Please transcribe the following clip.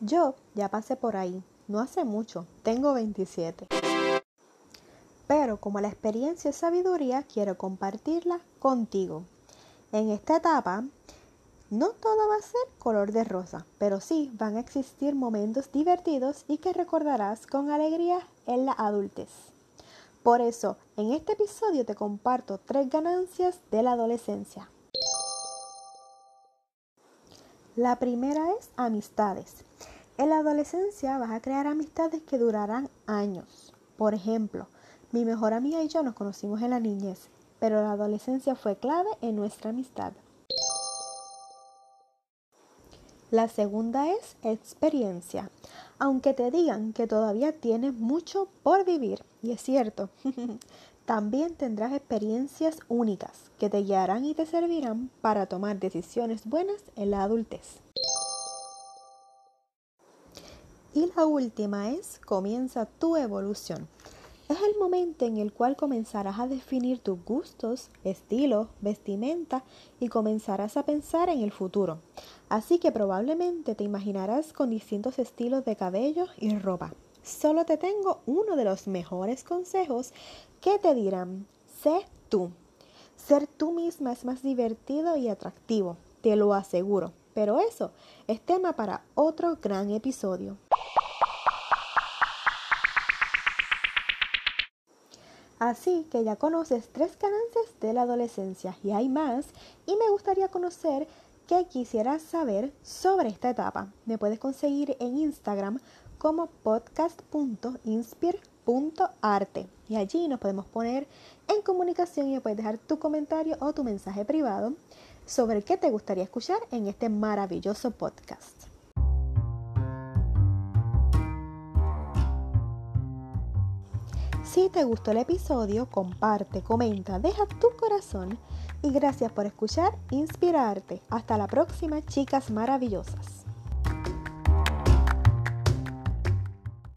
Yo ya pasé por ahí, no hace mucho, tengo 27. Pero como la experiencia es sabiduría, quiero compartirla contigo. En esta etapa, no todo va a ser color de rosa, pero sí van a existir momentos divertidos y que recordarás con alegría en la adultez. Por eso, en este episodio te comparto tres ganancias de la adolescencia. La primera es amistades. En la adolescencia vas a crear amistades que durarán años. Por ejemplo, mi mejor amiga y yo nos conocimos en la niñez, pero la adolescencia fue clave en nuestra amistad. La segunda es experiencia. Aunque te digan que todavía tienes mucho por vivir, y es cierto, también tendrás experiencias únicas que te guiarán y te servirán para tomar decisiones buenas en la adultez. Y la última es, comienza tu evolución. Es el momento en el cual comenzarás a definir tus gustos, estilo, vestimenta y comenzarás a pensar en el futuro. Así que probablemente te imaginarás con distintos estilos de cabello y ropa. Solo te tengo uno de los mejores consejos que te dirán, sé tú. Ser tú misma es más divertido y atractivo, te lo aseguro. Pero eso es tema para otro gran episodio. Así que ya conoces tres ganancias de la adolescencia y hay más y me gustaría conocer qué quisieras saber sobre esta etapa. Me puedes conseguir en Instagram como podcast.inspire.arte y allí nos podemos poner en comunicación y puedes dejar tu comentario o tu mensaje privado sobre qué te gustaría escuchar en este maravilloso podcast. Si te gustó el episodio, comparte, comenta, deja tu corazón y gracias por escuchar Inspirarte. Hasta la próxima, chicas maravillosas.